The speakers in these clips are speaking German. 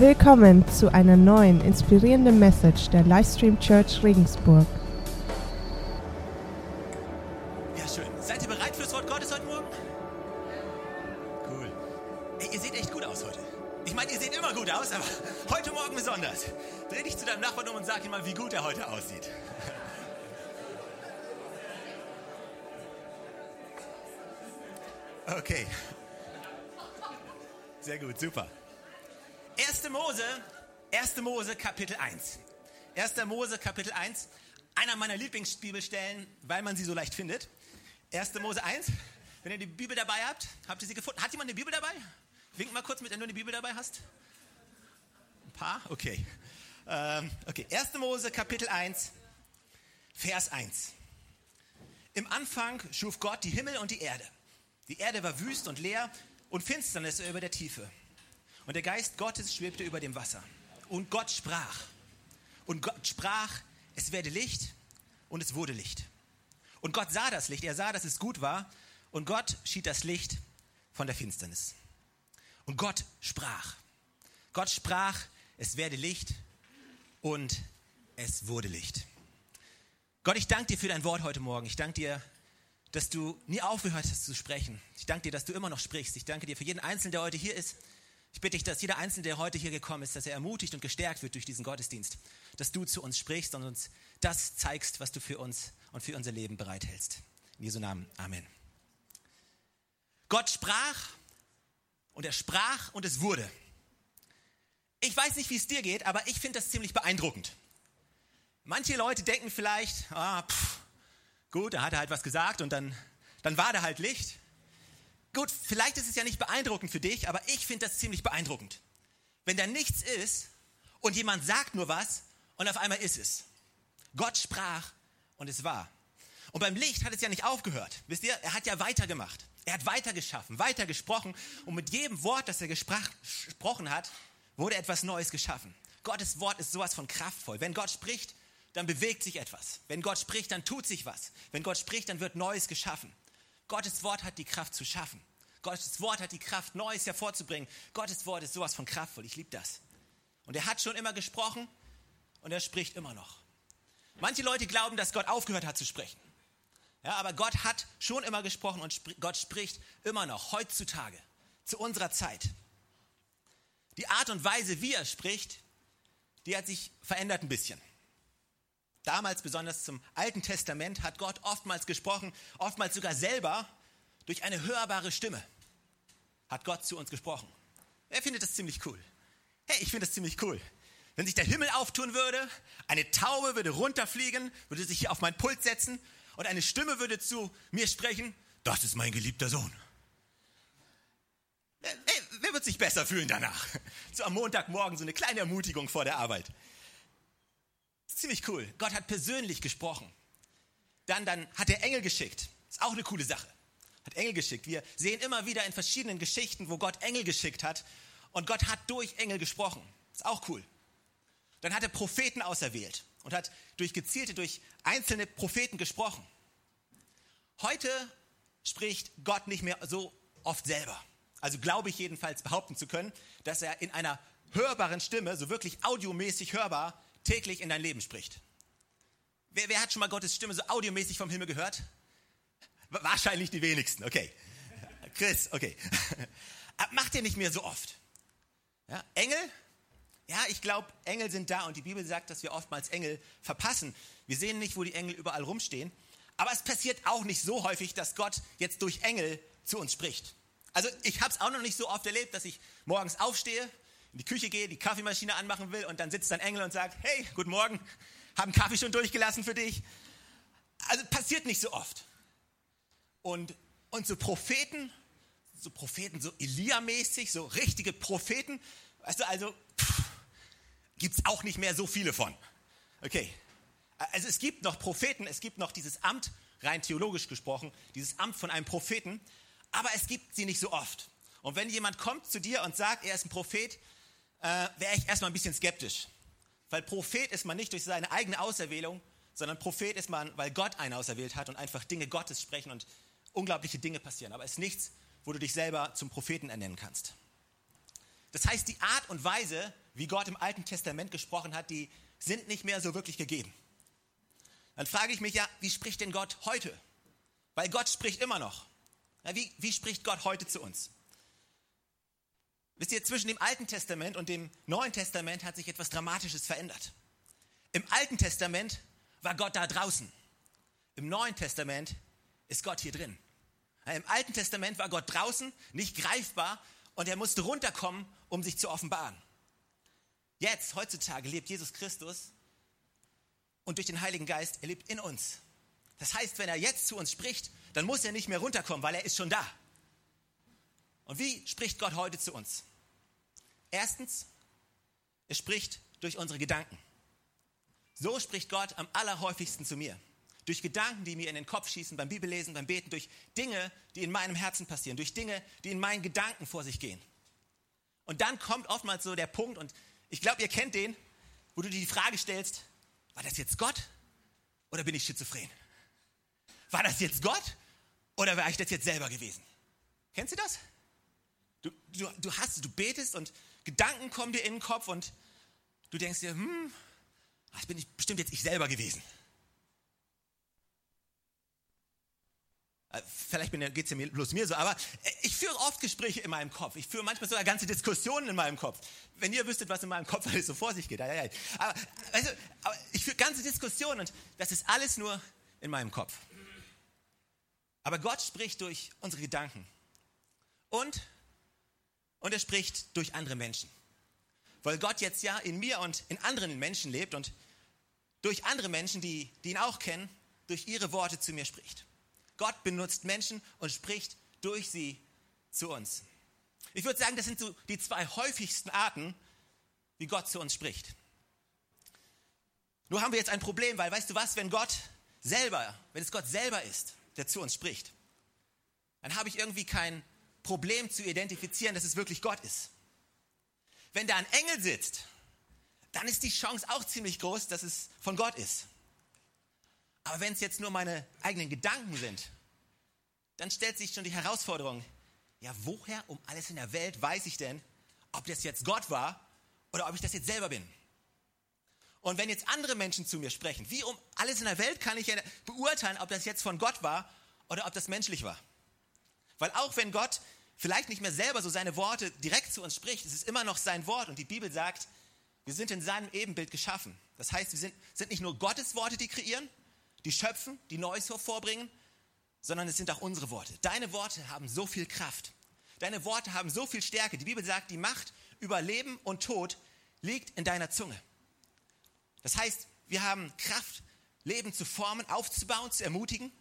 Willkommen zu einer neuen inspirierenden Message der Livestream Church Regensburg. Lieblingsbibelstellen, weil man sie so leicht findet. 1. Mose 1, wenn ihr die Bibel dabei habt, habt ihr sie gefunden? Hat jemand eine Bibel dabei? Wink mal kurz mit, wenn du eine Bibel dabei hast. Ein paar? Okay. Ähm, okay, 1. Mose Kapitel 1, Vers 1. Im Anfang schuf Gott die Himmel und die Erde. Die Erde war wüst und leer und Finsternis über der Tiefe. Und der Geist Gottes schwebte über dem Wasser. Und Gott sprach. Und Gott sprach, es werde Licht und es wurde Licht. Und Gott sah das Licht, er sah, dass es gut war. Und Gott schied das Licht von der Finsternis. Und Gott sprach. Gott sprach, es werde Licht und es wurde Licht. Gott, ich danke dir für dein Wort heute Morgen. Ich danke dir, dass du nie aufgehört hast zu sprechen. Ich danke dir, dass du immer noch sprichst. Ich danke dir für jeden Einzelnen, der heute hier ist. Ich bitte dich, dass jeder Einzelne, der heute hier gekommen ist, dass er ermutigt und gestärkt wird durch diesen Gottesdienst, dass du zu uns sprichst und uns das zeigst, was du für uns und für unser Leben bereithältst. In Jesu Namen. Amen. Gott sprach und er sprach und es wurde. Ich weiß nicht, wie es dir geht, aber ich finde das ziemlich beeindruckend. Manche Leute denken vielleicht, ah, pff, gut, da hat er halt was gesagt und dann, dann war da halt Licht. Gut, vielleicht ist es ja nicht beeindruckend für dich, aber ich finde das ziemlich beeindruckend. Wenn da nichts ist und jemand sagt nur was und auf einmal ist es. Gott sprach und es war. Und beim Licht hat es ja nicht aufgehört. Wisst ihr, er hat ja weitergemacht. Er hat weitergeschaffen, weitergesprochen und mit jedem Wort, das er gesprochen hat, wurde etwas Neues geschaffen. Gottes Wort ist sowas von kraftvoll. Wenn Gott spricht, dann bewegt sich etwas. Wenn Gott spricht, dann tut sich was. Wenn Gott spricht, dann wird Neues geschaffen. Gottes Wort hat die Kraft zu schaffen. Gottes Wort hat die Kraft, Neues hervorzubringen. Gottes Wort ist sowas von kraftvoll. Ich liebe das. Und er hat schon immer gesprochen und er spricht immer noch. Manche Leute glauben, dass Gott aufgehört hat zu sprechen. Ja, aber Gott hat schon immer gesprochen und sp Gott spricht immer noch, heutzutage, zu unserer Zeit. Die Art und Weise, wie er spricht, die hat sich verändert ein bisschen. Damals, besonders zum Alten Testament, hat Gott oftmals gesprochen, oftmals sogar selber durch eine hörbare Stimme hat Gott zu uns gesprochen. Wer findet das ziemlich cool? Hey, ich finde das ziemlich cool. Wenn sich der Himmel auftun würde, eine Taube würde runterfliegen, würde sich hier auf mein Pult setzen und eine Stimme würde zu mir sprechen, das ist mein geliebter Sohn. Hey, wer wird sich besser fühlen danach? So am Montagmorgen so eine kleine Ermutigung vor der Arbeit ziemlich cool. Gott hat persönlich gesprochen. Dann, dann hat er Engel geschickt. Ist auch eine coole Sache. Hat Engel geschickt. Wir sehen immer wieder in verschiedenen Geschichten, wo Gott Engel geschickt hat. Und Gott hat durch Engel gesprochen. Ist auch cool. Dann hat er Propheten auserwählt und hat durch gezielte, durch einzelne Propheten gesprochen. Heute spricht Gott nicht mehr so oft selber. Also glaube ich jedenfalls behaupten zu können, dass er in einer hörbaren Stimme, so wirklich audiomäßig hörbar, täglich in dein Leben spricht. Wer, wer hat schon mal Gottes Stimme so audiomäßig vom Himmel gehört? Wahrscheinlich die wenigsten, okay. Chris, okay. Macht ihr nicht mehr so oft. Ja, Engel? Ja, ich glaube, Engel sind da und die Bibel sagt, dass wir oftmals Engel verpassen. Wir sehen nicht, wo die Engel überall rumstehen. Aber es passiert auch nicht so häufig, dass Gott jetzt durch Engel zu uns spricht. Also ich habe es auch noch nicht so oft erlebt, dass ich morgens aufstehe, in die Küche gehe, die Kaffeemaschine anmachen will und dann sitzt ein Engel und sagt, hey, guten Morgen, haben Kaffee schon durchgelassen für dich? Also passiert nicht so oft. Und, und so Propheten, so Propheten, so Elia-mäßig, so richtige Propheten, weißt du, also gibt es auch nicht mehr so viele von. Okay, also es gibt noch Propheten, es gibt noch dieses Amt, rein theologisch gesprochen, dieses Amt von einem Propheten, aber es gibt sie nicht so oft. Und wenn jemand kommt zu dir und sagt, er ist ein Prophet, äh, wäre ich erstmal ein bisschen skeptisch. Weil Prophet ist man nicht durch seine eigene Auserwählung, sondern Prophet ist man, weil Gott einen auserwählt hat und einfach Dinge Gottes sprechen und unglaubliche Dinge passieren. Aber es ist nichts, wo du dich selber zum Propheten ernennen kannst. Das heißt, die Art und Weise, wie Gott im Alten Testament gesprochen hat, die sind nicht mehr so wirklich gegeben. Dann frage ich mich ja, wie spricht denn Gott heute? Weil Gott spricht immer noch. Ja, wie, wie spricht Gott heute zu uns? Wisst ihr, zwischen dem Alten Testament und dem Neuen Testament hat sich etwas Dramatisches verändert. Im Alten Testament war Gott da draußen. Im Neuen Testament ist Gott hier drin. Im Alten Testament war Gott draußen, nicht greifbar und er musste runterkommen, um sich zu offenbaren. Jetzt, heutzutage, lebt Jesus Christus und durch den Heiligen Geist, er lebt in uns. Das heißt, wenn er jetzt zu uns spricht, dann muss er nicht mehr runterkommen, weil er ist schon da. Und wie spricht Gott heute zu uns? Erstens, er spricht durch unsere Gedanken. So spricht Gott am allerhäufigsten zu mir. Durch Gedanken, die mir in den Kopf schießen, beim Bibellesen, beim Beten, durch Dinge, die in meinem Herzen passieren, durch Dinge, die in meinen Gedanken vor sich gehen. Und dann kommt oftmals so der Punkt, und ich glaube, ihr kennt den, wo du dir die Frage stellst, war das jetzt Gott oder bin ich schizophren? War das jetzt Gott oder wäre ich das jetzt selber gewesen? Kennst du das? Du, du, du, hast, du betest und Gedanken kommen dir in den Kopf und du denkst dir, hm, das bin ich bestimmt jetzt ich selber gewesen. Äh, vielleicht geht es ja bloß mir so, aber äh, ich führe oft Gespräche in meinem Kopf. Ich führe manchmal sogar ganze Diskussionen in meinem Kopf. Wenn ihr wüsstet, was in meinem Kopf alles so vor sich geht. Aber, also, aber ich führe ganze Diskussionen und das ist alles nur in meinem Kopf. Aber Gott spricht durch unsere Gedanken. Und, und er spricht durch andere Menschen. Weil Gott jetzt ja in mir und in anderen Menschen lebt und durch andere Menschen, die, die ihn auch kennen, durch ihre Worte zu mir spricht. Gott benutzt Menschen und spricht durch sie zu uns. Ich würde sagen, das sind so die zwei häufigsten Arten, wie Gott zu uns spricht. Nur haben wir jetzt ein Problem, weil weißt du was, wenn Gott selber, wenn es Gott selber ist, der zu uns spricht, dann habe ich irgendwie kein Problem zu identifizieren, dass es wirklich Gott ist. Wenn da ein Engel sitzt, dann ist die Chance auch ziemlich groß, dass es von Gott ist. Aber wenn es jetzt nur meine eigenen Gedanken sind, dann stellt sich schon die Herausforderung, ja, woher um alles in der Welt weiß ich denn, ob das jetzt Gott war oder ob ich das jetzt selber bin? Und wenn jetzt andere Menschen zu mir sprechen, wie um alles in der Welt kann ich ja beurteilen, ob das jetzt von Gott war oder ob das menschlich war? Weil auch wenn Gott vielleicht nicht mehr selber so seine Worte direkt zu uns spricht, es ist immer noch sein Wort und die Bibel sagt, wir sind in seinem Ebenbild geschaffen. Das heißt, wir sind, sind nicht nur Gottes Worte, die kreieren, die schöpfen, die Neues hervorbringen, sondern es sind auch unsere Worte. Deine Worte haben so viel Kraft. Deine Worte haben so viel Stärke. Die Bibel sagt, die Macht über Leben und Tod liegt in deiner Zunge. Das heißt, wir haben Kraft, Leben zu formen, aufzubauen, zu ermutigen.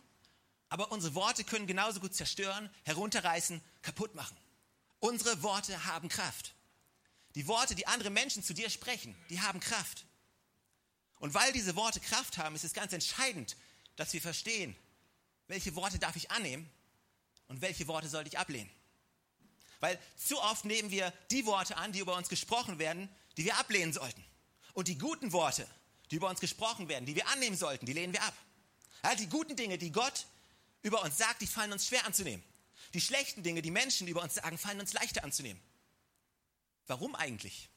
Aber unsere Worte können genauso gut zerstören, herunterreißen, kaputt machen. Unsere Worte haben Kraft. Die Worte, die andere Menschen zu dir sprechen, die haben Kraft. Und weil diese Worte Kraft haben, ist es ganz entscheidend, dass wir verstehen, welche Worte darf ich annehmen und welche Worte sollte ich ablehnen. Weil zu oft nehmen wir die Worte an, die über uns gesprochen werden, die wir ablehnen sollten. Und die guten Worte, die über uns gesprochen werden, die wir annehmen sollten, die lehnen wir ab. Ja, die guten Dinge, die Gott über uns sagt, die fallen uns schwer anzunehmen. Die schlechten Dinge, die Menschen über uns sagen, fallen uns leichter anzunehmen. Warum eigentlich?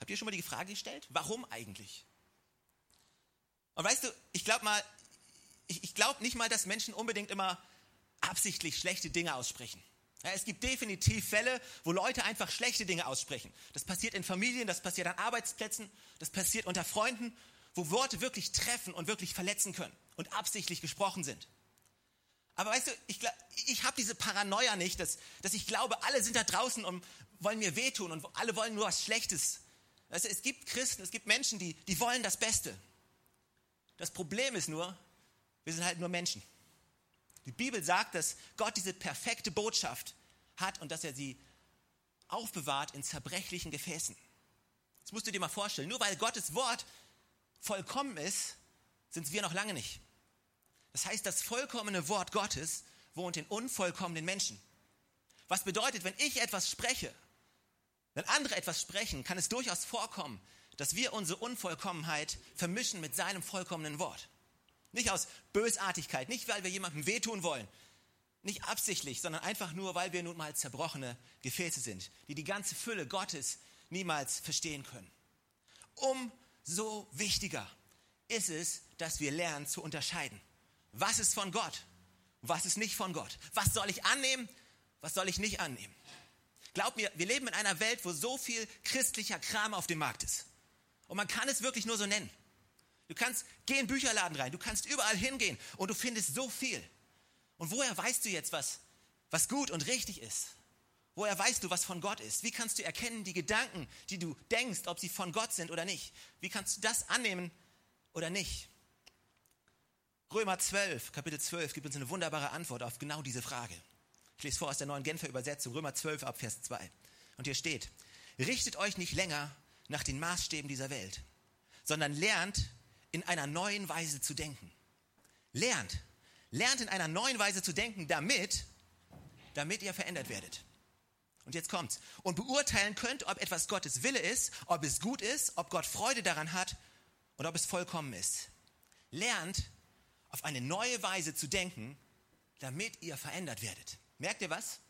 Habt ihr schon mal die Frage gestellt? Warum eigentlich? Und weißt du, ich glaube mal, ich, ich glaube nicht mal, dass Menschen unbedingt immer absichtlich schlechte Dinge aussprechen. Ja, es gibt definitiv Fälle, wo Leute einfach schlechte Dinge aussprechen. Das passiert in Familien, das passiert an Arbeitsplätzen, das passiert unter Freunden, wo Worte wirklich treffen und wirklich verletzen können und absichtlich gesprochen sind. Aber weißt du, ich, ich habe diese Paranoia nicht, dass, dass ich glaube, alle sind da draußen und wollen mir wehtun und alle wollen nur was Schlechtes. Weißt du, es gibt Christen, es gibt Menschen, die, die wollen das Beste. Das Problem ist nur, wir sind halt nur Menschen. Die Bibel sagt, dass Gott diese perfekte Botschaft hat und dass er sie aufbewahrt in zerbrechlichen Gefäßen. Das musst du dir mal vorstellen. Nur weil Gottes Wort vollkommen ist, sind wir noch lange nicht. Das heißt, das vollkommene Wort Gottes wohnt in unvollkommenen Menschen. Was bedeutet, wenn ich etwas spreche, wenn andere etwas sprechen, kann es durchaus vorkommen, dass wir unsere Unvollkommenheit vermischen mit seinem vollkommenen Wort. Nicht aus Bösartigkeit, nicht weil wir jemandem wehtun wollen, nicht absichtlich, sondern einfach nur, weil wir nun mal zerbrochene Gefäße sind, die die ganze Fülle Gottes, niemals verstehen können. Umso wichtiger ist es, dass wir lernen zu unterscheiden. Was ist von Gott? Was ist nicht von Gott? Was soll ich annehmen? Was soll ich nicht annehmen? Glaub mir, wir leben in einer Welt, wo so viel christlicher Kram auf dem Markt ist. Und man kann es wirklich nur so nennen. Du kannst, geh in den Bücherladen rein, du kannst überall hingehen und du findest so viel. Und woher weißt du jetzt, was, was gut und richtig ist? Woher weißt du, was von Gott ist? Wie kannst du erkennen, die Gedanken, die du denkst, ob sie von Gott sind oder nicht? Wie kannst du das annehmen oder nicht? Römer 12, Kapitel 12 gibt uns eine wunderbare Antwort auf genau diese Frage. Ich lese vor aus der neuen Genfer Übersetzung, Römer 12 ab Vers 2. Und hier steht, richtet euch nicht länger nach den Maßstäben dieser Welt, sondern lernt in einer neuen Weise zu denken. Lernt, lernt in einer neuen Weise zu denken, damit, damit ihr verändert werdet. Und jetzt kommt's. Und beurteilen könnt, ob etwas Gottes Wille ist, ob es gut ist, ob Gott Freude daran hat und ob es vollkommen ist. Lernt auf eine neue Weise zu denken, damit ihr verändert werdet. Merkt ihr was?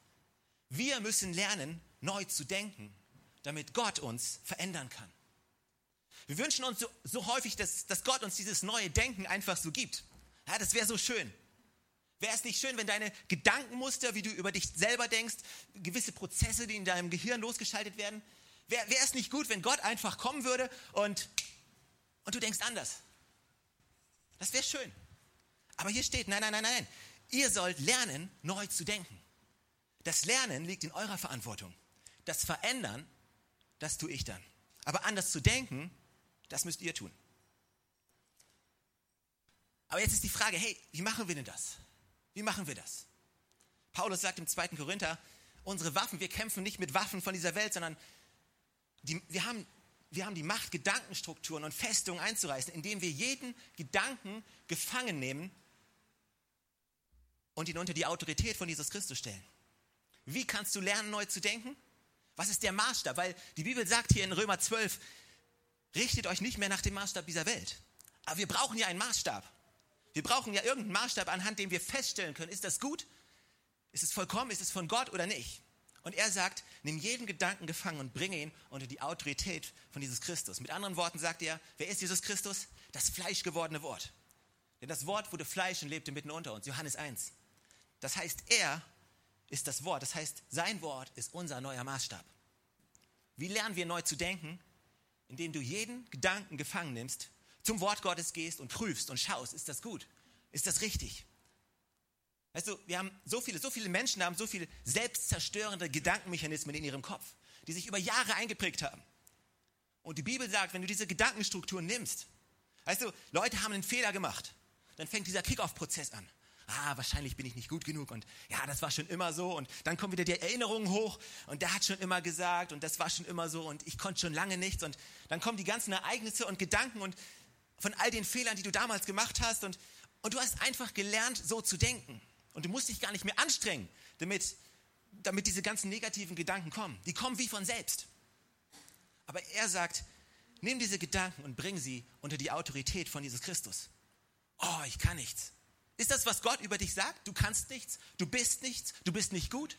Wir müssen lernen, neu zu denken, damit Gott uns verändern kann. Wir wünschen uns so, so häufig, dass, dass Gott uns dieses neue Denken einfach so gibt. Ja, das wäre so schön. Wäre es nicht schön, wenn deine Gedankenmuster, wie du über dich selber denkst, gewisse Prozesse, die in deinem Gehirn losgeschaltet werden, wäre wär es nicht gut, wenn Gott einfach kommen würde und, und du denkst anders? Das wäre schön. Aber hier steht, nein, nein, nein, nein. Ihr sollt lernen, neu zu denken. Das Lernen liegt in eurer Verantwortung. Das Verändern, das tue ich dann. Aber anders zu denken, das müsst ihr tun. Aber jetzt ist die Frage, hey, wie machen wir denn das? Wie machen wir das? Paulus sagt im 2. Korinther, unsere Waffen, wir kämpfen nicht mit Waffen von dieser Welt, sondern die, wir, haben, wir haben die Macht, Gedankenstrukturen und Festungen einzureißen, indem wir jeden Gedanken gefangen nehmen und ihn unter die Autorität von Jesus Christus stellen. Wie kannst du lernen, neu zu denken? Was ist der Maßstab? Weil die Bibel sagt hier in Römer 12, richtet euch nicht mehr nach dem Maßstab dieser Welt. Aber wir brauchen ja einen Maßstab. Wir brauchen ja irgendeinen Maßstab, anhand dem wir feststellen können, ist das gut? Ist es vollkommen? Ist es von Gott oder nicht? Und er sagt, nimm jeden Gedanken gefangen und bringe ihn unter die Autorität von Jesus Christus. Mit anderen Worten sagt er, wer ist Jesus Christus? Das fleischgewordene Wort. Denn das Wort wurde Fleisch und lebte mitten unter uns. Johannes 1. Das heißt, er ist das Wort. Das heißt, sein Wort ist unser neuer Maßstab. Wie lernen wir neu zu denken? Indem du jeden Gedanken gefangen nimmst, zum Wort Gottes gehst und prüfst und schaust, ist das gut? Ist das richtig? Weißt du, wir haben so viele, so viele Menschen haben so viele selbstzerstörende Gedankenmechanismen in ihrem Kopf, die sich über Jahre eingeprägt haben. Und die Bibel sagt, wenn du diese Gedankenstruktur nimmst, weißt du, Leute haben einen Fehler gemacht, dann fängt dieser Kick-off-Prozess an ah, wahrscheinlich bin ich nicht gut genug und ja, das war schon immer so und dann kommen wieder die Erinnerungen hoch und der hat schon immer gesagt und das war schon immer so und ich konnte schon lange nichts und dann kommen die ganzen Ereignisse und Gedanken und von all den Fehlern, die du damals gemacht hast und, und du hast einfach gelernt, so zu denken und du musst dich gar nicht mehr anstrengen, damit, damit diese ganzen negativen Gedanken kommen. Die kommen wie von selbst. Aber er sagt, nimm diese Gedanken und bring sie unter die Autorität von Jesus Christus. Oh, ich kann nichts. Ist das, was Gott über dich sagt? Du kannst nichts, du bist nichts, du bist nicht gut?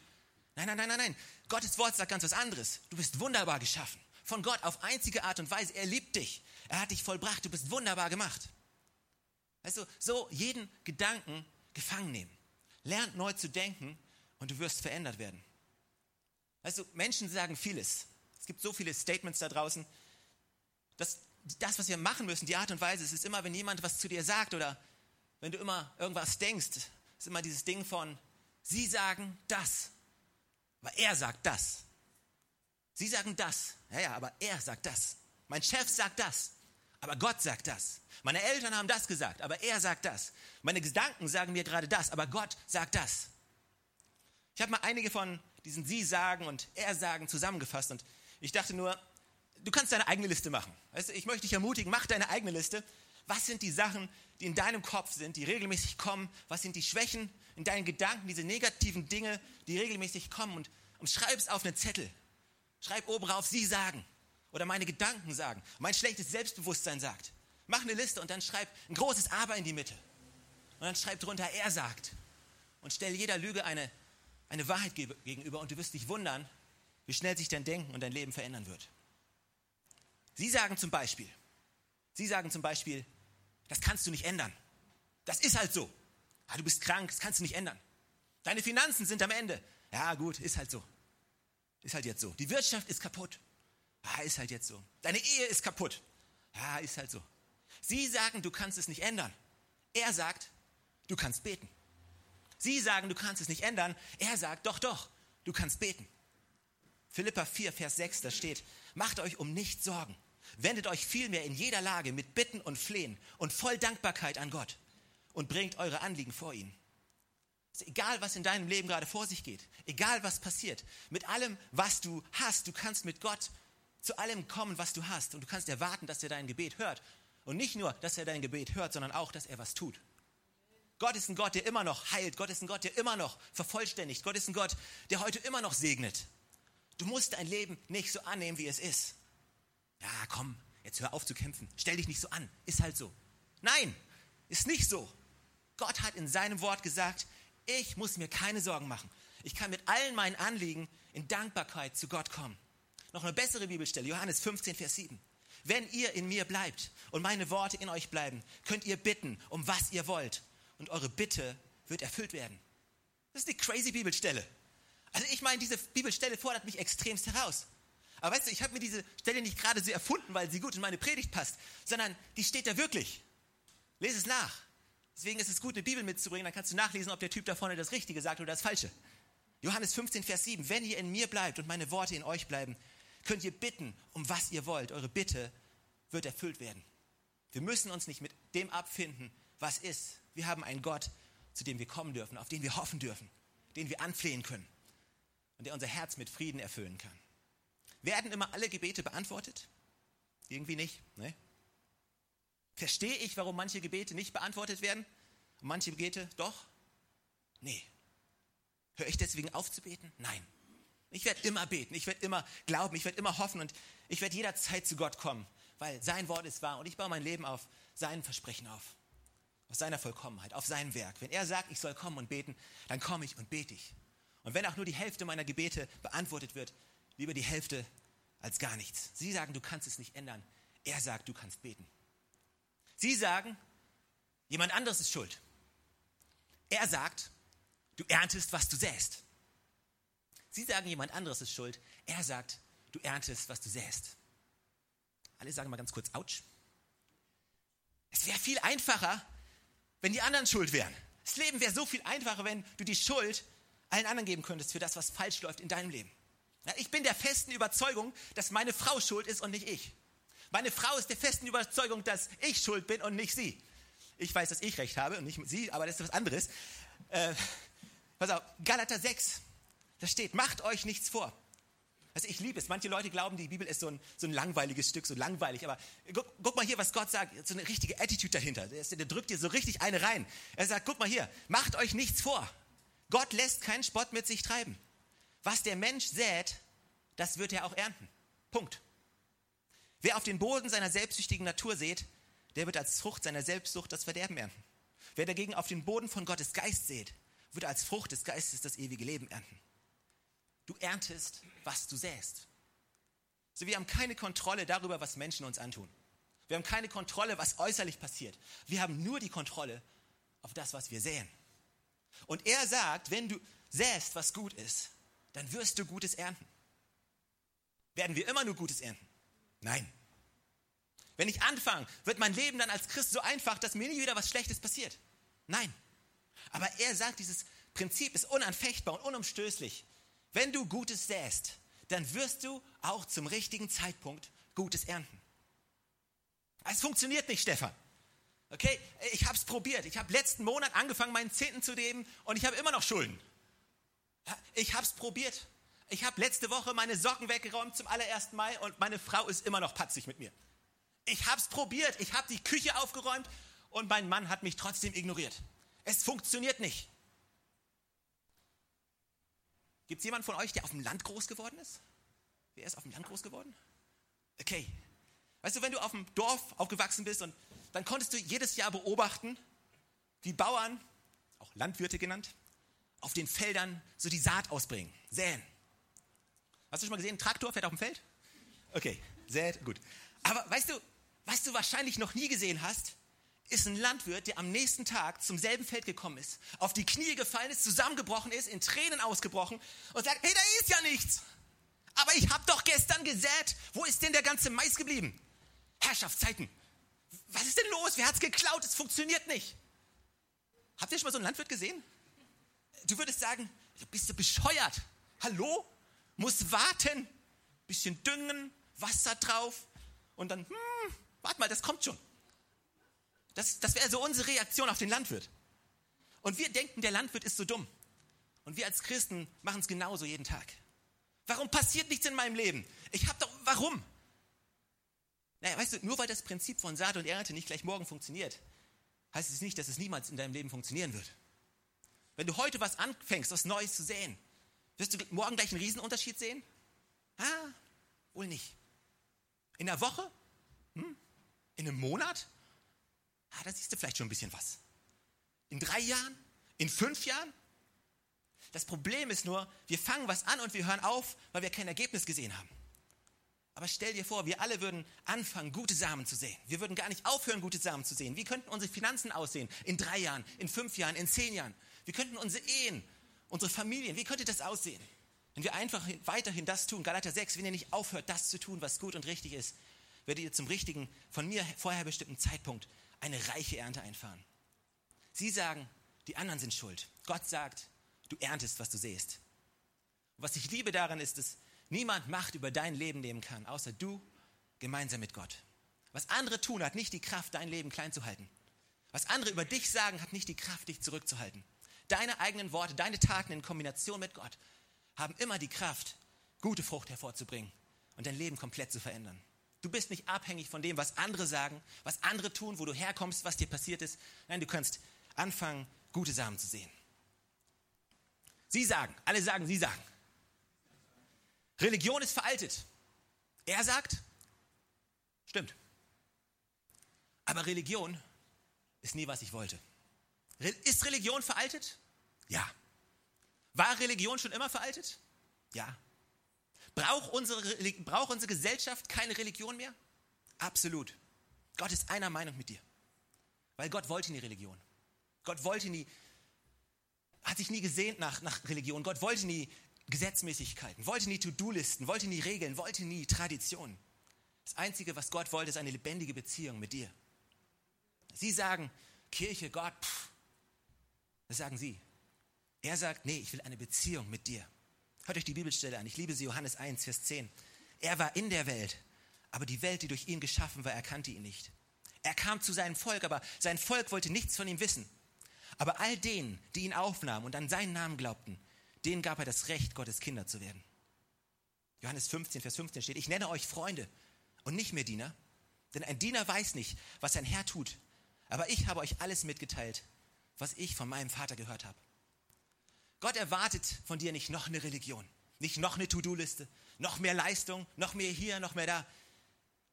Nein, nein, nein, nein, nein. Gottes Wort sagt ganz was anderes. Du bist wunderbar geschaffen. Von Gott auf einzige Art und Weise. Er liebt dich. Er hat dich vollbracht. Du bist wunderbar gemacht. Weißt du, so jeden Gedanken gefangen nehmen. Lernt neu zu denken und du wirst verändert werden. Weißt du, Menschen sagen vieles. Es gibt so viele Statements da draußen. Das, das, was wir machen müssen, die Art und Weise, es ist immer, wenn jemand was zu dir sagt oder wenn du immer irgendwas denkst, ist immer dieses Ding von, sie sagen das, aber er sagt das. Sie sagen das, ja, ja, aber er sagt das. Mein Chef sagt das, aber Gott sagt das. Meine Eltern haben das gesagt, aber er sagt das. Meine Gedanken sagen mir gerade das, aber Gott sagt das. Ich habe mal einige von diesen Sie sagen und Er sagen zusammengefasst und ich dachte nur, du kannst deine eigene Liste machen. Weißt du, ich möchte dich ermutigen, mach deine eigene Liste was sind die Sachen, die in deinem Kopf sind, die regelmäßig kommen? Was sind die Schwächen in deinen Gedanken, diese negativen Dinge, die regelmäßig kommen? Und, und schreib es auf einen Zettel. Schreib oben drauf, sie sagen. Oder meine Gedanken sagen. Mein schlechtes Selbstbewusstsein sagt. Mach eine Liste und dann schreib ein großes Aber in die Mitte. Und dann schreib drunter, er sagt. Und stell jeder Lüge eine, eine Wahrheit gegenüber und du wirst dich wundern, wie schnell sich dein Denken und dein Leben verändern wird. Sie sagen zum Beispiel, Sie sagen zum Beispiel, das kannst du nicht ändern. Das ist halt so. Ah, du bist krank, das kannst du nicht ändern. Deine Finanzen sind am Ende. Ja, gut, ist halt so. Ist halt jetzt so. Die Wirtschaft ist kaputt. Ja, ist halt jetzt so. Deine Ehe ist kaputt. Ja, ist halt so. Sie sagen, du kannst es nicht ändern. Er sagt, du kannst beten. Sie sagen, du kannst es nicht ändern. Er sagt, doch, doch, du kannst beten. Philippa 4, Vers 6, da steht, macht euch um nichts Sorgen. Wendet euch vielmehr in jeder Lage mit Bitten und Flehen und voll Dankbarkeit an Gott und bringt eure Anliegen vor ihn. Also egal, was in deinem Leben gerade vor sich geht, egal, was passiert, mit allem, was du hast, du kannst mit Gott zu allem kommen, was du hast. Und du kannst erwarten, dass er dein Gebet hört. Und nicht nur, dass er dein Gebet hört, sondern auch, dass er was tut. Gott ist ein Gott, der immer noch heilt. Gott ist ein Gott, der immer noch vervollständigt. Gott ist ein Gott, der heute immer noch segnet. Du musst dein Leben nicht so annehmen, wie es ist. Ja, komm, jetzt hör auf zu kämpfen. Stell dich nicht so an. Ist halt so. Nein, ist nicht so. Gott hat in seinem Wort gesagt, ich muss mir keine Sorgen machen. Ich kann mit allen meinen Anliegen in Dankbarkeit zu Gott kommen. Noch eine bessere Bibelstelle, Johannes 15, Vers 7. Wenn ihr in mir bleibt und meine Worte in euch bleiben, könnt ihr bitten, um was ihr wollt. Und eure Bitte wird erfüllt werden. Das ist die crazy Bibelstelle. Also ich meine, diese Bibelstelle fordert mich extremst heraus. Aber weißt du, ich habe mir diese Stelle nicht gerade so erfunden, weil sie gut in meine Predigt passt, sondern die steht da wirklich. Lese es nach. Deswegen ist es gut, eine Bibel mitzubringen, dann kannst du nachlesen, ob der Typ da vorne das Richtige sagt oder das Falsche. Johannes 15, Vers 7. Wenn ihr in mir bleibt und meine Worte in euch bleiben, könnt ihr bitten, um was ihr wollt. Eure Bitte wird erfüllt werden. Wir müssen uns nicht mit dem abfinden, was ist. Wir haben einen Gott, zu dem wir kommen dürfen, auf den wir hoffen dürfen, den wir anflehen können und der unser Herz mit Frieden erfüllen kann. Werden immer alle Gebete beantwortet? Irgendwie nicht. Ne? Verstehe ich, warum manche Gebete nicht beantwortet werden und manche Gebete doch? Nee. Höre ich deswegen auf zu beten? Nein. Ich werde immer beten, ich werde immer glauben, ich werde immer hoffen und ich werde jederzeit zu Gott kommen, weil sein Wort ist wahr und ich baue mein Leben auf seinen Versprechen auf, auf seiner Vollkommenheit, auf sein Werk. Wenn er sagt, ich soll kommen und beten, dann komme ich und bete ich. Und wenn auch nur die Hälfte meiner Gebete beantwortet wird, lieber die Hälfte als gar nichts. Sie sagen, du kannst es nicht ändern. Er sagt, du kannst beten. Sie sagen, jemand anderes ist schuld. Er sagt, du erntest, was du säst. Sie sagen, jemand anderes ist schuld. Er sagt, du erntest, was du säst. Alle sagen mal ganz kurz, ouch. Es wäre viel einfacher, wenn die anderen schuld wären. Das Leben wäre so viel einfacher, wenn du die Schuld allen anderen geben könntest für das, was falsch läuft in deinem Leben. Ich bin der festen Überzeugung, dass meine Frau schuld ist und nicht ich. Meine Frau ist der festen Überzeugung, dass ich schuld bin und nicht sie. Ich weiß, dass ich recht habe und nicht sie, aber das ist was anderes. Äh, pass auf, Galater 6, da steht, macht euch nichts vor. Also ich liebe es. Manche Leute glauben, die Bibel ist so ein, so ein langweiliges Stück, so langweilig. Aber guck, guck, mal hier, was Gott sagt. So eine richtige Attitude dahinter. Der, der drückt dir so richtig eine rein. Er sagt, guck mal hier, macht euch nichts vor. Gott lässt keinen Spott mit sich treiben. Was der Mensch sät, das wird er auch ernten. Punkt. Wer auf den Boden seiner selbstsüchtigen Natur sät, der wird als Frucht seiner Selbstsucht das Verderben ernten. Wer dagegen auf den Boden von Gottes Geist sät, wird als Frucht des Geistes das ewige Leben ernten. Du erntest, was du säst. So, wir haben keine Kontrolle darüber, was Menschen uns antun. Wir haben keine Kontrolle, was äußerlich passiert. Wir haben nur die Kontrolle auf das, was wir säen. Und er sagt, wenn du säst, was gut ist, dann wirst du Gutes ernten. Werden wir immer nur Gutes ernten? Nein. Wenn ich anfange, wird mein Leben dann als Christ so einfach, dass mir nie wieder was Schlechtes passiert. Nein. Aber er sagt, dieses Prinzip ist unanfechtbar und unumstößlich. Wenn du Gutes säst, dann wirst du auch zum richtigen Zeitpunkt Gutes ernten. Es funktioniert nicht, Stefan. Okay, ich habe es probiert. Ich habe letzten Monat angefangen, meinen Zehnten zu geben und ich habe immer noch Schulden. Ich habe es probiert. Ich habe letzte Woche meine Socken weggeräumt zum allerersten Mal und meine Frau ist immer noch patzig mit mir. Ich habe es probiert. Ich habe die Küche aufgeräumt und mein Mann hat mich trotzdem ignoriert. Es funktioniert nicht. Gibt es jemanden von euch, der auf dem Land groß geworden ist? Wer ist auf dem Land groß geworden? Okay. Weißt du, wenn du auf dem Dorf aufgewachsen bist und dann konntest du jedes Jahr beobachten, wie Bauern, auch Landwirte genannt, auf den Feldern so die Saat ausbringen, säen. Hast du schon mal gesehen, ein Traktor fährt auf dem Feld? Okay, sät, gut. Aber weißt du, was du wahrscheinlich noch nie gesehen hast, ist ein Landwirt, der am nächsten Tag zum selben Feld gekommen ist, auf die Knie gefallen ist, zusammengebrochen ist, in Tränen ausgebrochen und sagt, hey, da ist ja nichts. Aber ich habe doch gestern gesät. Wo ist denn der ganze Mais geblieben? Herrschaftszeiten. Was ist denn los? Wer hat's geklaut? Es funktioniert nicht. Habt ihr schon mal so einen Landwirt gesehen? Du würdest sagen, du bist du bescheuert. Hallo? Muss warten. Bisschen düngen, Wasser drauf und dann, hm, warte mal, das kommt schon. Das, das wäre so unsere Reaktion auf den Landwirt. Und wir denken, der Landwirt ist so dumm. Und wir als Christen machen es genauso jeden Tag. Warum passiert nichts in meinem Leben? Ich habe doch, warum? Naja, weißt du, nur weil das Prinzip von Saat und Ernte nicht gleich morgen funktioniert, heißt es nicht, dass es niemals in deinem Leben funktionieren wird. Wenn du heute was anfängst, was Neues zu sehen, wirst du morgen gleich einen Riesenunterschied sehen? Ah, wohl nicht. In einer Woche? Hm? In einem Monat? Ah, da siehst du vielleicht schon ein bisschen was. In drei Jahren? In fünf Jahren? Das Problem ist nur, wir fangen was an und wir hören auf, weil wir kein Ergebnis gesehen haben. Aber stell dir vor, wir alle würden anfangen, gute Samen zu sehen. Wir würden gar nicht aufhören, gute Samen zu sehen. Wie könnten unsere Finanzen aussehen in drei Jahren, in fünf Jahren, in zehn Jahren? Wie könnten unsere Ehen, unsere Familien, wie könnte das aussehen? Wenn wir einfach weiterhin das tun, Galater 6, wenn ihr nicht aufhört, das zu tun, was gut und richtig ist, werdet ihr zum richtigen, von mir vorher bestimmten Zeitpunkt eine reiche Ernte einfahren. Sie sagen, die anderen sind schuld. Gott sagt, du erntest, was du sähst. was ich liebe daran ist, dass niemand Macht über dein Leben nehmen kann, außer du gemeinsam mit Gott. Was andere tun, hat nicht die Kraft, dein Leben klein zu halten. Was andere über dich sagen, hat nicht die Kraft, dich zurückzuhalten. Deine eigenen Worte, deine Taten in Kombination mit Gott haben immer die Kraft, gute Frucht hervorzubringen und dein Leben komplett zu verändern. Du bist nicht abhängig von dem, was andere sagen, was andere tun, wo du herkommst, was dir passiert ist. Nein, du kannst anfangen, gute Samen zu sehen. Sie sagen, alle sagen, sie sagen. Religion ist veraltet. Er sagt, stimmt. Aber Religion ist nie, was ich wollte. Ist Religion veraltet? Ja. War Religion schon immer veraltet? Ja. Braucht unsere, braucht unsere Gesellschaft keine Religion mehr? Absolut. Gott ist einer Meinung mit dir. Weil Gott wollte nie Religion. Gott wollte nie, hat sich nie gesehnt nach, nach Religion. Gott wollte nie Gesetzmäßigkeiten, wollte nie To-Do-Listen, wollte nie Regeln, wollte nie Traditionen. Das Einzige, was Gott wollte, ist eine lebendige Beziehung mit dir. Sie sagen, Kirche, Gott, pff. Das sagen Sie. Er sagt, nee, ich will eine Beziehung mit dir. Hört euch die Bibelstelle an. Ich liebe sie, Johannes 1, Vers 10. Er war in der Welt, aber die Welt, die durch ihn geschaffen war, erkannte ihn nicht. Er kam zu seinem Volk, aber sein Volk wollte nichts von ihm wissen. Aber all denen, die ihn aufnahmen und an seinen Namen glaubten, denen gab er das Recht, Gottes Kinder zu werden. Johannes 15, Vers 15 steht, ich nenne euch Freunde und nicht mehr Diener, denn ein Diener weiß nicht, was sein Herr tut. Aber ich habe euch alles mitgeteilt, was ich von meinem Vater gehört habe. Gott erwartet von dir nicht noch eine Religion, nicht noch eine To-Do-Liste, noch mehr Leistung, noch mehr hier, noch mehr da.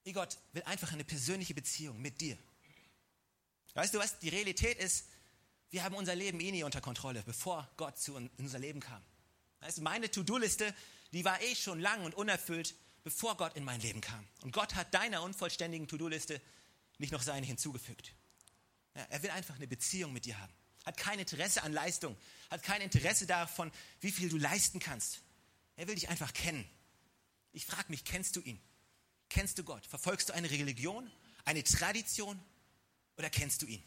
Nee, Gott will einfach eine persönliche Beziehung mit dir. Weißt du was? Die Realität ist, wir haben unser Leben eh nie unter Kontrolle, bevor Gott zu in unser Leben kam. Weißt du, meine To-Do-Liste, die war eh schon lang und unerfüllt, bevor Gott in mein Leben kam. Und Gott hat deiner unvollständigen To-Do-Liste nicht noch seine hinzugefügt. Ja, er will einfach eine Beziehung mit dir haben hat kein Interesse an Leistung, hat kein Interesse davon, wie viel du leisten kannst. Er will dich einfach kennen. Ich frage mich, kennst du ihn? Kennst du Gott? Verfolgst du eine Religion, eine Tradition oder kennst du ihn?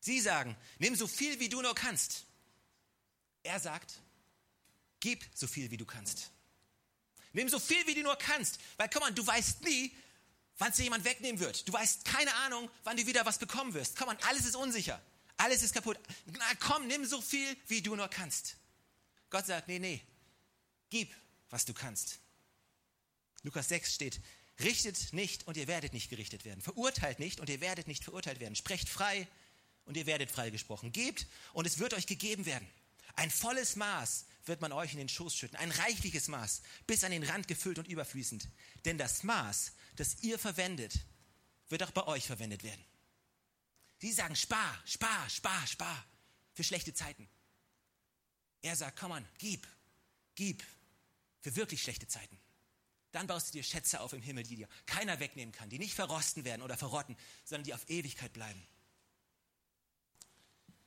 Sie sagen, nimm so viel, wie du nur kannst. Er sagt, gib so viel, wie du kannst. Nimm so viel, wie du nur kannst, weil komm mal, du weißt nie, wann es dir jemand wegnehmen wird. Du weißt keine Ahnung, wann du wieder was bekommen wirst. Komm an, alles ist unsicher. Alles ist kaputt. Na komm, nimm so viel, wie du nur kannst. Gott sagt, nee, nee, gib, was du kannst. Lukas 6 steht, richtet nicht und ihr werdet nicht gerichtet werden. Verurteilt nicht und ihr werdet nicht verurteilt werden. Sprecht frei und ihr werdet freigesprochen. Gebt und es wird euch gegeben werden. Ein volles Maß wird man euch in den Schoß schütten, ein reichliches Maß, bis an den Rand gefüllt und überfließend. Denn das Maß, das ihr verwendet, wird auch bei euch verwendet werden. Sie sagen, spar, spar, spar, spar für schlechte Zeiten. Er sagt, komm an, gib, gib für wirklich schlechte Zeiten. Dann baust du dir Schätze auf im Himmel, die dir keiner wegnehmen kann, die nicht verrosten werden oder verrotten, sondern die auf Ewigkeit bleiben.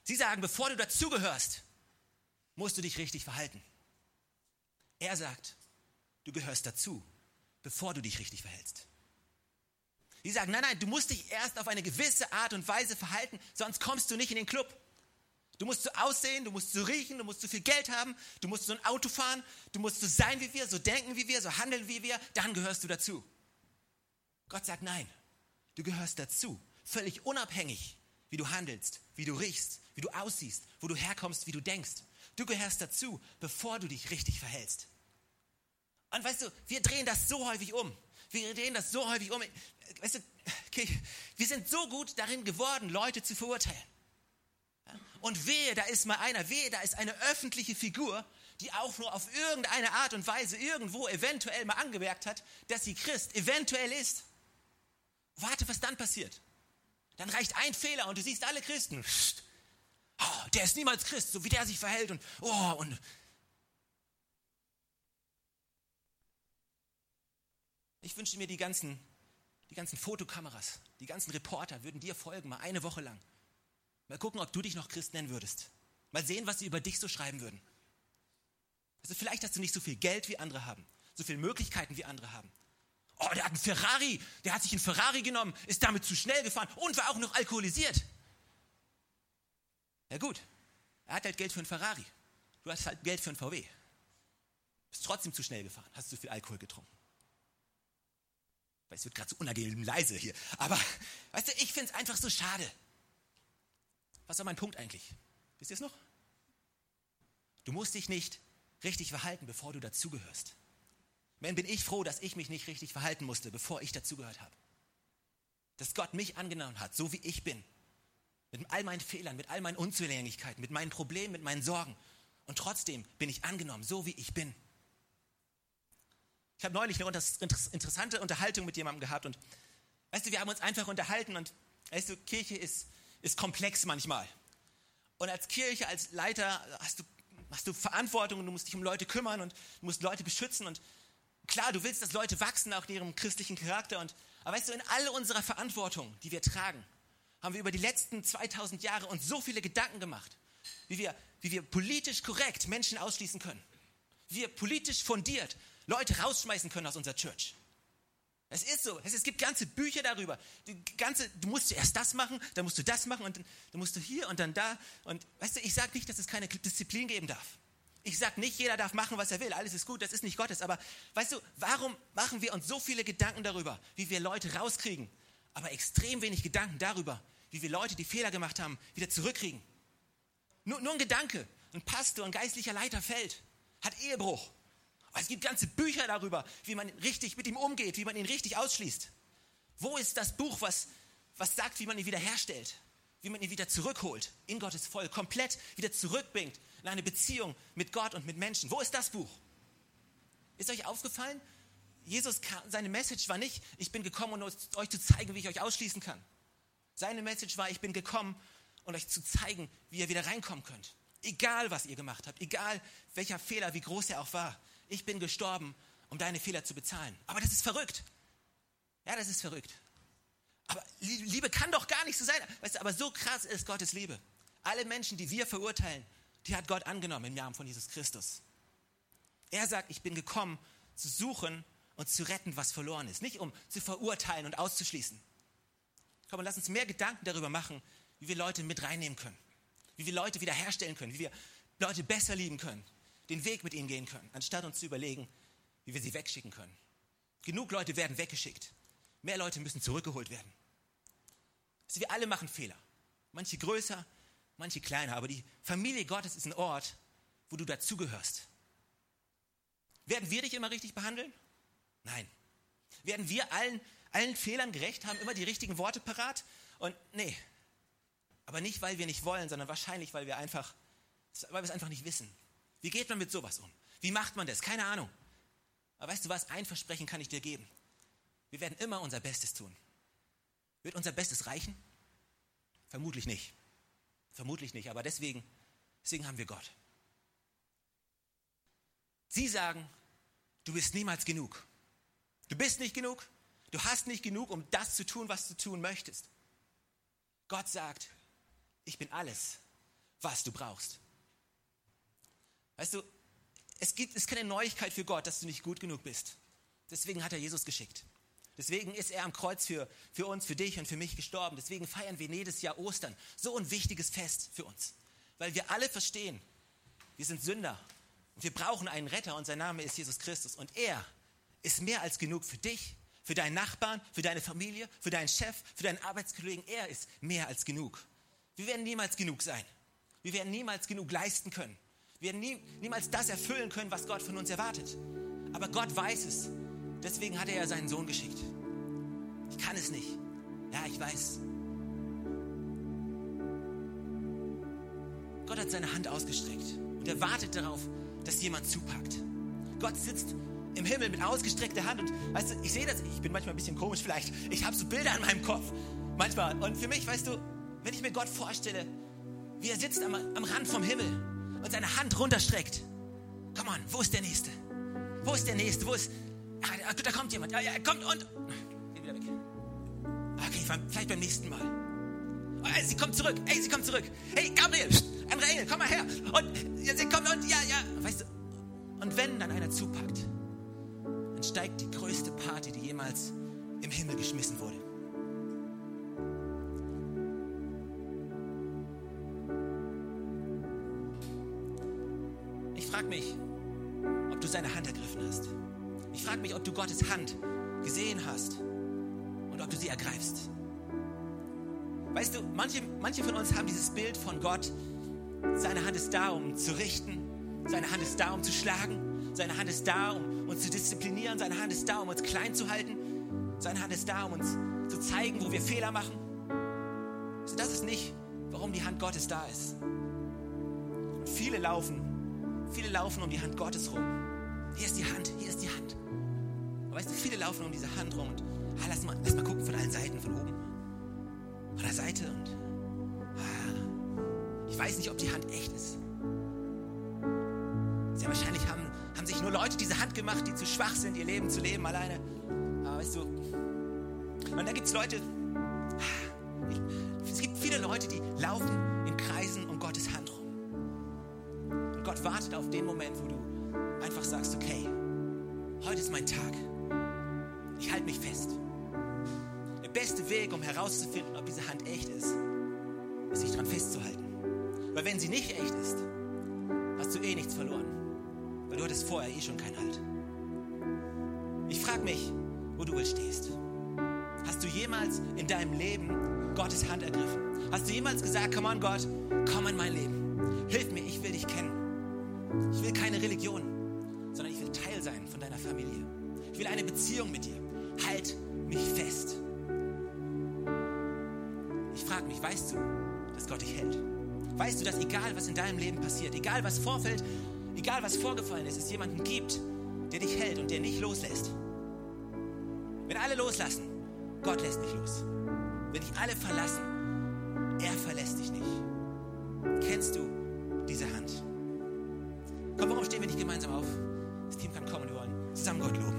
Sie sagen, bevor du dazugehörst, musst du dich richtig verhalten. Er sagt, du gehörst dazu, bevor du dich richtig verhältst. Sie sagen, nein, nein, du musst dich erst auf eine gewisse Art und Weise verhalten, sonst kommst du nicht in den Club. Du musst so aussehen, du musst so riechen, du musst so viel Geld haben, du musst so ein Auto fahren, du musst so sein wie wir, so denken wie wir, so handeln wie wir, dann gehörst du dazu. Gott sagt nein, du gehörst dazu, völlig unabhängig, wie du handelst, wie du riechst, wie du aussiehst, wo du herkommst, wie du denkst. Du gehörst dazu, bevor du dich richtig verhältst. Und weißt du, wir drehen das so häufig um. Wir drehen das so häufig um. Weißt du, okay, wir sind so gut darin geworden, Leute zu verurteilen. Und wehe, da ist mal einer, wehe, da ist eine öffentliche Figur, die auch nur auf irgendeine Art und Weise irgendwo eventuell mal angemerkt hat, dass sie Christ eventuell ist. Warte, was dann passiert. Dann reicht ein Fehler und du siehst alle Christen. Oh, der ist niemals Christ, so wie der sich verhält und oh und ich wünsche mir die ganzen, die ganzen Fotokameras, die ganzen Reporter würden dir folgen, mal eine Woche lang. Mal gucken, ob du dich noch Christ nennen würdest. Mal sehen, was sie über dich so schreiben würden. Also vielleicht hast du nicht so viel Geld wie andere haben, so viele Möglichkeiten wie andere haben. Oh, der hat einen Ferrari, der hat sich einen Ferrari genommen, ist damit zu schnell gefahren und war auch noch alkoholisiert. Ja gut, er hat halt Geld für einen Ferrari. Du hast halt Geld für einen VW. Bist trotzdem zu schnell gefahren, hast zu viel Alkohol getrunken. Weil es wird gerade so unangenehm leise hier. Aber, weißt du, ich finde es einfach so schade. Was war mein Punkt eigentlich? Wisst ihr es noch? Du musst dich nicht richtig verhalten, bevor du dazugehörst. Wenn bin ich froh, dass ich mich nicht richtig verhalten musste, bevor ich dazugehört habe. Dass Gott mich angenommen hat, so wie ich bin. Mit all meinen Fehlern, mit all meinen Unzulänglichkeiten, mit meinen Problemen, mit meinen Sorgen. Und trotzdem bin ich angenommen, so wie ich bin. Ich habe neulich eine interessante Unterhaltung mit jemandem gehabt und weißt du, wir haben uns einfach unterhalten und weißt du, Kirche ist, ist komplex manchmal. Und als Kirche, als Leiter hast du, hast du Verantwortung und du musst dich um Leute kümmern und du musst Leute beschützen und klar, du willst, dass Leute wachsen auch in ihrem christlichen Charakter und aber weißt du, in all unserer Verantwortung, die wir tragen, haben wir über die letzten 2000 Jahre uns so viele Gedanken gemacht, wie wir, wie wir politisch korrekt Menschen ausschließen können, wie wir politisch fundiert Leute rausschmeißen können aus unserer Church. Es ist so. Es, gibt ganze Bücher darüber. Die ganze, du musst erst das machen, dann musst du das machen und dann, dann musst du hier und dann da. Und weißt du, ich sage nicht, dass es keine Disziplin geben darf. Ich sage nicht, jeder darf machen, was er will. Alles ist gut, das ist nicht Gottes. Aber weißt du, warum machen wir uns so viele Gedanken darüber, wie wir Leute rauskriegen, aber extrem wenig Gedanken darüber, wie wir Leute, die Fehler gemacht haben, wieder zurückkriegen? Nur, nur ein Gedanke. Ein Pastor, ein geistlicher Leiter fällt, hat Ehebruch es gibt ganze Bücher darüber, wie man richtig mit ihm umgeht, wie man ihn richtig ausschließt. Wo ist das Buch, was, was sagt, wie man ihn wiederherstellt, wie man ihn wieder zurückholt in Gottes Volk, komplett wieder zurückbringt in eine Beziehung mit Gott und mit Menschen? Wo ist das Buch? Ist euch aufgefallen? Jesus, seine Message war nicht, ich bin gekommen, um euch zu zeigen, wie ich euch ausschließen kann. Seine Message war, ich bin gekommen, um euch zu zeigen, wie ihr wieder reinkommen könnt. Egal, was ihr gemacht habt, egal welcher Fehler, wie groß er auch war ich bin gestorben, um deine Fehler zu bezahlen. Aber das ist verrückt. Ja, das ist verrückt. Aber Liebe kann doch gar nicht so sein. Weißt du, aber so krass ist Gottes Liebe. Alle Menschen, die wir verurteilen, die hat Gott angenommen im Namen von Jesus Christus. Er sagt, ich bin gekommen, zu suchen und zu retten, was verloren ist. Nicht um zu verurteilen und auszuschließen. Komm, lass uns mehr Gedanken darüber machen, wie wir Leute mit reinnehmen können. Wie wir Leute wiederherstellen können. Wie wir Leute besser lieben können den Weg mit ihnen gehen können, anstatt uns zu überlegen, wie wir sie wegschicken können. Genug Leute werden weggeschickt. Mehr Leute müssen zurückgeholt werden. Also wir alle machen Fehler. Manche größer, manche kleiner. Aber die Familie Gottes ist ein Ort, wo du dazugehörst. Werden wir dich immer richtig behandeln? Nein. Werden wir allen, allen Fehlern gerecht haben, immer die richtigen Worte parat? Und nee. Aber nicht, weil wir nicht wollen, sondern wahrscheinlich, weil wir einfach, weil wir es einfach nicht wissen. Wie geht man mit sowas um? Wie macht man das? Keine Ahnung. Aber weißt du was? Ein Versprechen kann ich dir geben. Wir werden immer unser Bestes tun. Wird unser Bestes reichen? Vermutlich nicht. Vermutlich nicht. Aber deswegen, deswegen haben wir Gott. Sie sagen, du bist niemals genug. Du bist nicht genug. Du hast nicht genug, um das zu tun, was du tun möchtest. Gott sagt, ich bin alles, was du brauchst. Weißt du, es gibt, es ist keine Neuigkeit für Gott, dass du nicht gut genug bist. Deswegen hat er Jesus geschickt. Deswegen ist er am Kreuz für, für uns, für dich und für mich gestorben. Deswegen feiern wir jedes Jahr Ostern. So ein wichtiges Fest für uns. Weil wir alle verstehen, wir sind Sünder und wir brauchen einen Retter und sein Name ist Jesus Christus. Und er ist mehr als genug für dich, für deinen Nachbarn, für deine Familie, für deinen Chef, für deinen Arbeitskollegen. Er ist mehr als genug. Wir werden niemals genug sein. Wir werden niemals genug leisten können. Wir werden nie, niemals das erfüllen können, was Gott von uns erwartet. Aber Gott weiß es. Deswegen hat er ja seinen Sohn geschickt. Ich kann es nicht. Ja, ich weiß. Gott hat seine Hand ausgestreckt und er wartet darauf, dass jemand zupackt. Gott sitzt im Himmel mit ausgestreckter Hand und weißt du, ich sehe das, ich bin manchmal ein bisschen komisch vielleicht, ich habe so Bilder in meinem Kopf manchmal und für mich, weißt du, wenn ich mir Gott vorstelle, wie er sitzt am, am Rand vom Himmel und seine Hand runterstreckt. Komm on, wo ist der Nächste? Wo ist der Nächste? Wo ist, ah, da kommt jemand, ja, ja, kommt und, geht wieder weg. Okay, vielleicht beim nächsten Mal. Oh, ey, sie kommt zurück, ey, sie kommt zurück. Hey, Gabriel, andere Engel, komm mal her. Und ja, sie kommt und ja, ja, weißt du, und wenn dann einer zupackt, dann steigt die größte Party, die jemals im Himmel geschmissen wurde. Frage mich, ob du seine Hand ergriffen hast. Ich frage mich, ob du Gottes Hand gesehen hast und ob du sie ergreifst. Weißt du, manche, manche von uns haben dieses Bild von Gott, seine Hand ist da, um zu richten, seine Hand ist da, um zu schlagen, seine Hand ist da, um uns zu disziplinieren. Seine Hand ist da, um uns klein zu halten. Seine Hand ist da, um uns zu zeigen, wo wir Fehler machen. Also das ist nicht, warum die Hand Gottes da ist. Und viele laufen, viele laufen um die Hand Gottes rum. Hier ist die Hand, hier ist die Hand. Aber weißt du, viele laufen um diese Hand rum und ah, lass, mal, lass mal gucken von allen Seiten, von oben, von der Seite und ah, ich weiß nicht, ob die Hand echt ist. Sehr wahrscheinlich haben sich nur Leute diese Hand gemacht, die zu schwach sind, ihr Leben zu leben alleine. Aber weißt du, und da gibt es Leute, es gibt viele Leute, die laufen in Kreisen Gott wartet auf den Moment, wo du einfach sagst, okay, heute ist mein Tag. Ich halte mich fest. Der beste Weg, um herauszufinden, ob diese Hand echt ist, ist sich daran festzuhalten. Weil wenn sie nicht echt ist, hast du eh nichts verloren. Weil du hattest vorher eh schon keinen Halt. Ich frage mich, wo du wohl stehst. Hast du jemals in deinem Leben Gottes Hand ergriffen? Hast du jemals gesagt, komm on Gott, komm in mein Leben. Hilf mir, ich will dich kennen. Ich will keine Religion, sondern ich will Teil sein von deiner Familie. Ich will eine Beziehung mit dir. Halt mich fest. Ich frage mich, weißt du, dass Gott dich hält? Weißt du, dass egal was in deinem Leben passiert, egal was vorfällt, egal was vorgefallen ist, es jemanden gibt, der dich hält und der nicht loslässt. Wenn alle loslassen, Gott lässt nicht los. Wenn dich alle verlassen, Hand? Komm, warum